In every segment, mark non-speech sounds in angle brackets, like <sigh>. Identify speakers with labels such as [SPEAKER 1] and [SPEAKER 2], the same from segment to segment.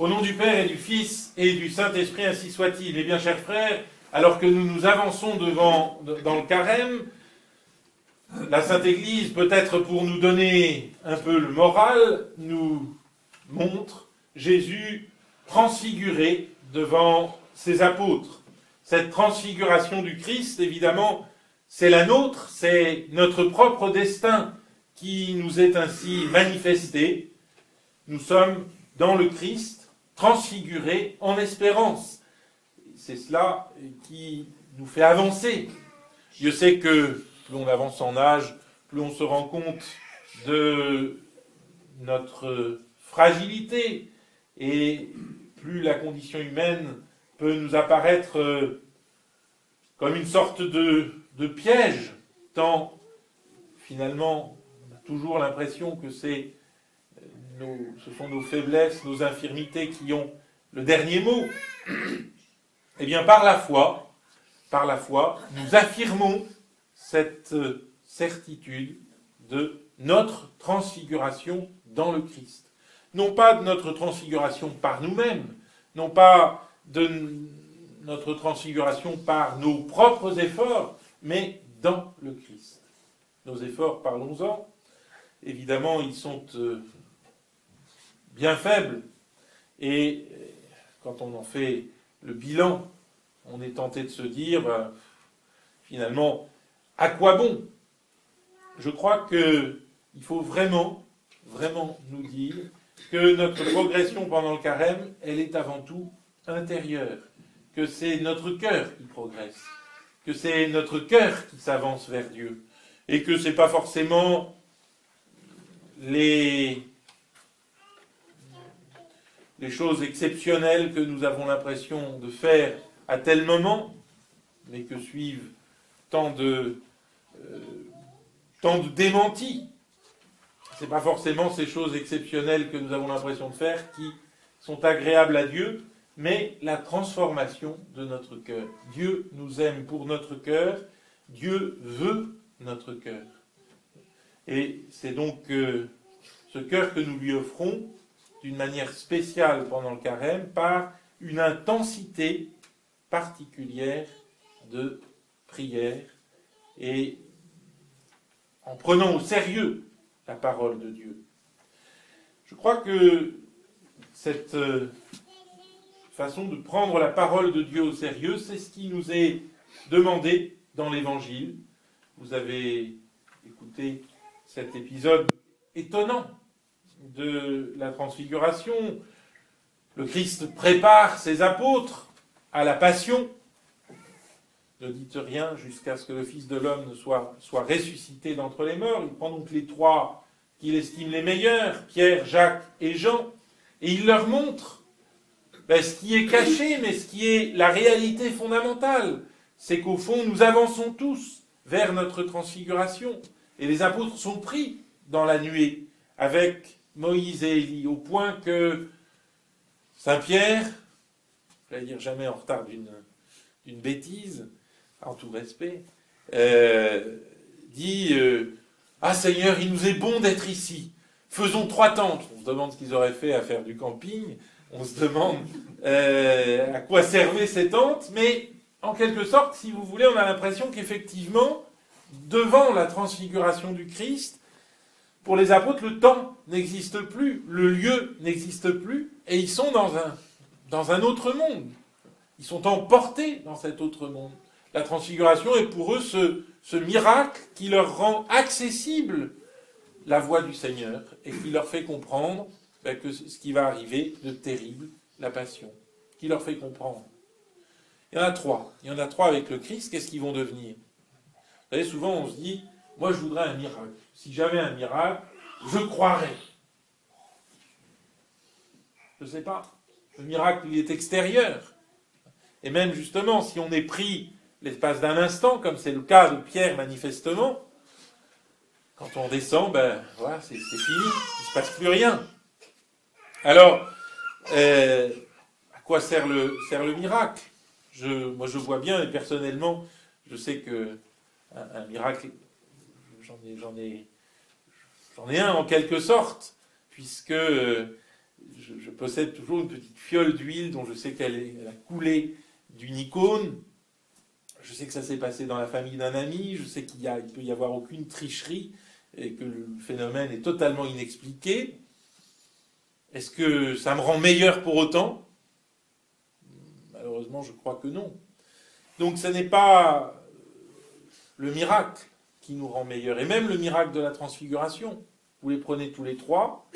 [SPEAKER 1] Au nom du Père et du Fils et du Saint-Esprit, ainsi soit-il. Eh bien, chers frères, alors que nous nous avançons devant, dans le carême, la Sainte Église, peut-être pour nous donner un peu le moral, nous montre Jésus transfiguré devant ses apôtres. Cette transfiguration du Christ, évidemment, c'est la nôtre, c'est notre propre destin qui nous est ainsi manifesté. Nous sommes dans le Christ, transfigurés en espérance. C'est cela qui nous fait avancer. Je sais que plus on avance en âge, plus on se rend compte de notre fragilité et plus la condition humaine peut nous apparaître euh, comme une sorte de, piège, tant finalement on a toujours l'impression que c'est ce sont nos faiblesses, nos infirmités qui ont le dernier mot. Eh bien, par la foi, par la foi, nous affirmons cette euh, certitude de notre transfiguration dans le Christ. Non pas de notre transfiguration par nous-mêmes, non pas de notre transfiguration par nos propres efforts, mais dans le Christ. Nos efforts, parlons-en. Évidemment, ils sont euh, bien faibles. Et quand on en fait le bilan, on est tenté de se dire, ben, finalement, à quoi bon? Je crois qu'il faut vraiment, vraiment nous dire que notre progression pendant le carême, elle est avant tout intérieure, que c'est notre cœur qui progresse, que c'est notre cœur qui s'avance vers Dieu, et que ce n'est pas forcément les, les choses exceptionnelles que nous avons l'impression de faire à tel moment, mais que suivent tant de, euh, tant de démentis. Ce n'est pas forcément ces choses exceptionnelles que nous avons l'impression de faire qui sont agréables à Dieu, mais la transformation de notre cœur. Dieu nous aime pour notre cœur, Dieu veut notre cœur. Et c'est donc euh, ce cœur que nous lui offrons d'une manière spéciale pendant le carême par une intensité particulière de prière et en prenant au sérieux la parole de Dieu. Je crois que cette euh, façon de prendre la parole de Dieu au sérieux, c'est ce qui nous est demandé dans l'Évangile. Vous avez écouté cet épisode étonnant de la transfiguration. Le Christ prépare ses apôtres à la passion. Ne dites rien jusqu'à ce que le Fils de l'homme soit, soit ressuscité d'entre les morts. Il prend donc les trois qu'il estime les meilleurs, Pierre, Jacques et Jean, et il leur montre ben, ce qui est caché, mais ce qui est la réalité fondamentale. C'est qu'au fond, nous avançons tous vers notre transfiguration. Et les apôtres sont pris dans la nuée avec Moïse et Élie, au point que Saint Pierre, je vais dire jamais en retard d'une bêtise, en tout respect, euh, dit euh, Ah Seigneur, il nous est bon d'être ici. Faisons trois tentes. On se demande ce qu'ils auraient fait à faire du camping. On se demande euh, à quoi servaient ces tentes. Mais en quelque sorte, si vous voulez, on a l'impression qu'effectivement, devant la transfiguration du Christ, pour les apôtres, le temps n'existe plus, le lieu n'existe plus, et ils sont dans un, dans un autre monde. Ils sont emportés dans cet autre monde. La transfiguration est pour eux ce, miracle qui leur rend accessible la voix du Seigneur et qui leur fait comprendre ben, que ce qui va arriver de terrible, la passion, qui leur fait comprendre. Il y en a trois. Il y en a trois avec le Christ. Qu'est-ce qu'ils vont devenir? Vous savez, souvent on se dit, moi je voudrais un miracle. Si j'avais un miracle, je croirais. Je ne sais pas. Le miracle, il est extérieur. Et même justement, si on est pris l'espace d'un instant, comme c'est le cas de Pierre manifestement, quand on descend, ben voilà, c'est fini, il ne se passe plus rien. Alors, euh, à quoi sert le, sert le miracle? Moi, je vois bien, et personnellement, je sais que un, miracle, j'en ai, j'en ai, un en quelque sorte, puisque euh, je, possède toujours une petite fiole d'huile dont je sais qu'elle a coulé d'une icône. Je sais que ça s'est passé dans la famille d'un ami. Je sais qu'il ne peut y avoir aucune tricherie et que le phénomène est totalement inexpliqué. Est-ce que ça me rend meilleur pour autant? Malheureusement, je crois que non. Donc ce n'est pas le miracle nous rend meilleur. Et même le miracle de la transfiguration, vous les prenez tous les trois,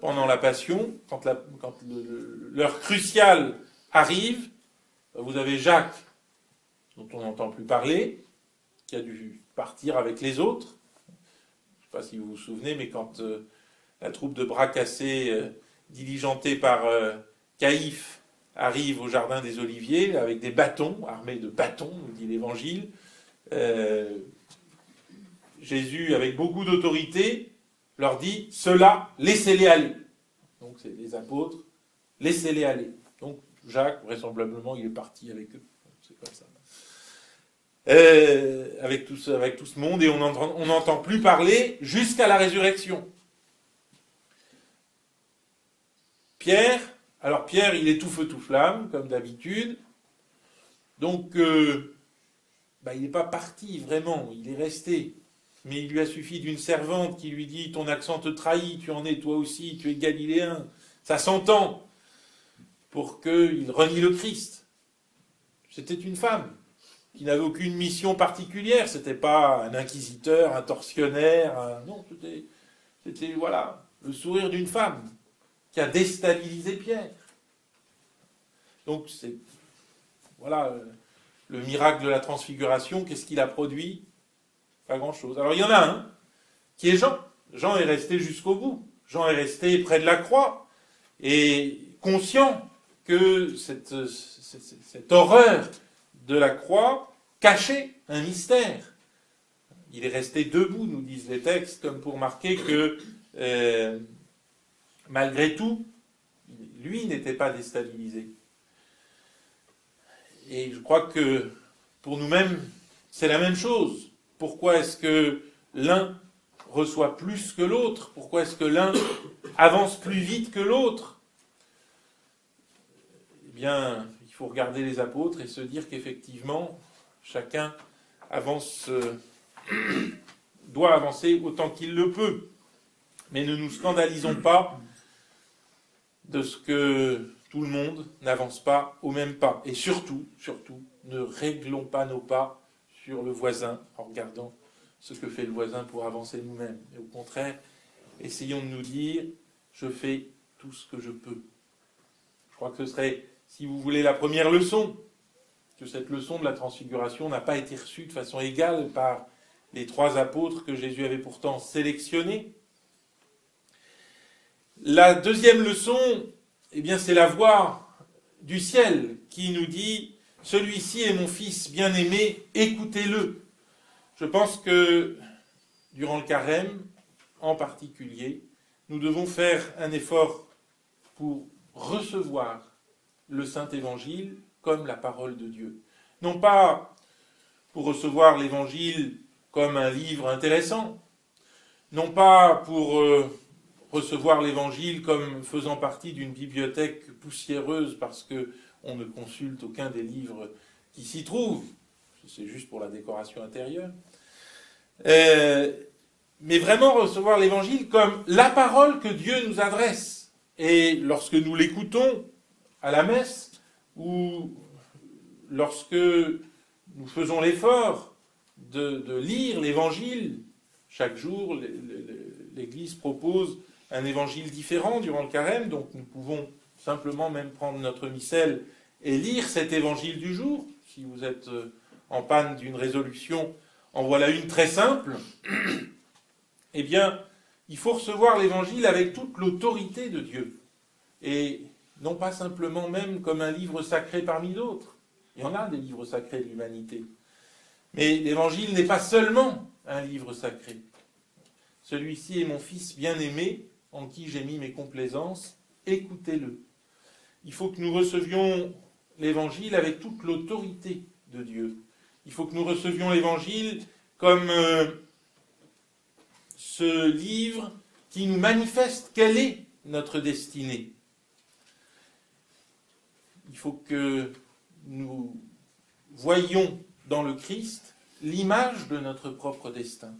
[SPEAKER 1] pendant la passion, quand l'heure cruciale arrive, vous avez Jacques, dont on n'entend plus parler, qui a dû partir avec les autres. Je ne sais pas si vous vous souvenez, mais quand euh, la troupe de bras cassés, euh, diligentée par euh, Caïphe, arrive au jardin des Oliviers avec des bâtons, armés de bâtons, nous dit l'Évangile, Jésus, avec beaucoup d'autorité, leur dit Cela, laissez-les aller. Donc c'est les apôtres, laissez-les aller. Donc Jacques, vraisemblablement, il est parti avec eux. C'est comme ça. Euh, avec, tout ce, monde, et on n'entend plus parler jusqu'à la résurrection. Pierre, alors Pierre, il est tout feu, tout flamme, comme d'habitude. Donc, euh, bah, il n'est pas parti vraiment, il est resté mais il lui a suffi d'une servante qui lui dit Ton accent te trahit, tu en es toi aussi, tu es galiléen. Ça s'entend pour qu'il renie le Christ. C'était une femme qui n'avait aucune mission particulière. C'était pas un inquisiteur, un tortionnaire. Non, c'était, c'était voilà, le sourire d'une femme qui a déstabilisé Pierre. Donc c'est voilà le miracle de la transfiguration. Qu'est-ce qu'il a produit? Pas grand-chose. Alors il y en a un qui est Jean. Jean est resté jusqu'au bout. Jean est resté près de la croix et conscient que cette, horreur de la croix cachait un mystère. Il est resté debout, nous disent les textes, comme pour marquer que euh, malgré tout, lui n'était pas déstabilisé. Et je crois que pour nous-mêmes, c'est la même chose. Pourquoi est-ce que l'un reçoit plus que l'autre? Pourquoi est-ce que l'un <coughs> avance plus vite que l'autre? Eh bien, il faut regarder les apôtres et se dire qu'effectivement, chacun euh, <coughs> doit avancer autant qu'il le peut. Mais ne nous scandalisons pas de ce que tout le monde n'avance pas au même pas. Et surtout, surtout, ne réglons pas nos pas sur le voisin en regardant ce que fait le voisin pour avancer nous-mêmes. Et au contraire, essayons de nous dire, je fais tout ce que je peux. Je crois que ce serait, si vous voulez, la première leçon, que cette leçon de la transfiguration n'a pas été reçue de façon égale par les trois apôtres que Jésus avait pourtant sélectionnés. La deuxième leçon, eh bien, c'est la voix du ciel qui nous dit celui-ci est mon fils bien-aimé, écoutez-le. Je pense que durant le carême, en particulier, nous devons faire un effort pour recevoir le Saint Évangile comme la parole de Dieu. Non pas pour recevoir l'Évangile comme un livre intéressant, non pas pour euh, recevoir l'Évangile comme faisant partie d'une bibliothèque poussiéreuse parce que on ne consulte aucun des livres qui s'y trouvent. C'est juste pour la décoration intérieure. Euh, mais vraiment recevoir l'évangile comme la parole que Dieu nous adresse. Et lorsque nous l'écoutons à la messe, ou lorsque nous faisons l'effort de, de, lire l'évangile, chaque jour, l'Église propose un évangile différent durant le carême, donc nous pouvons simplement même prendre notre missel et lire cet évangile du jour. Si vous êtes euh, en panne d'une résolution, en voilà une très simple. eh bien, il faut recevoir l'évangile avec toute l'autorité de Dieu. Et non pas simplement même comme un livre sacré parmi d'autres. Il y en a des livres sacrés de l'humanité. Mais l'évangile n'est pas seulement un livre sacré. Celui-ci est mon fils bien-aimé, en qui j'ai mis mes complaisances. Écoutez-le. Il faut que nous recevions l'évangile avec toute l'autorité de Dieu. Il faut que nous recevions l'évangile comme euh, ce livre qui nous manifeste quelle est notre destinée. il faut que nous voyions dans le Christ l'image de notre propre destin.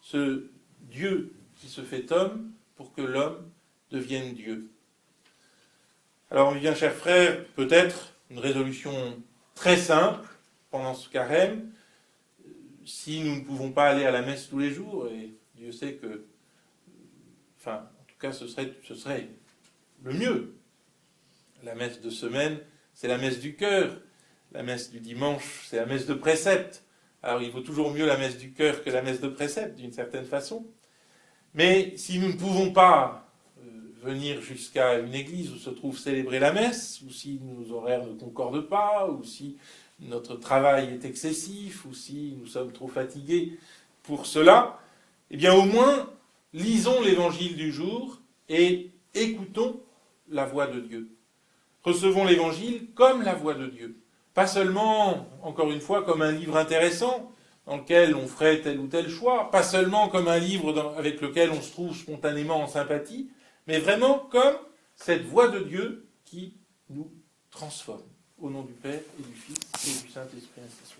[SPEAKER 1] Ce Dieu qui se fait homme pour que l'homme devienne Dieu. Alors, bien, chers frères, peut-être une résolution très simple pendant ce carême, si nous ne pouvons pas aller à la messe tous les jours, et Dieu sait que, enfin, en tout cas, ce serait, le mieux. La messe de semaine, c'est la messe du cœur. La messe du dimanche, c'est la messe de précepte. Alors il vaut toujours mieux la messe du cœur que la messe de précepte, d'une certaine façon. Mais si nous ne pouvons pas venir jusqu'à une église où se trouve célébrer la messe, ou si nos horaires ne concordent pas, ou si notre travail est excessif, ou si nous sommes trop fatigués pour cela, eh bien au moins lisons l'évangile du jour et écoutons la voix de Dieu. Recevons l'évangile comme la voix de Dieu. Pas seulement, encore une fois, comme un livre intéressant dans lequel on ferait tel ou tel choix, pas seulement comme un livre avec lequel on se trouve spontanément en sympathie, mais vraiment comme cette voix de Dieu qui nous transforme. Au nom du Père et du Fils et du Saint-Esprit, ainsi.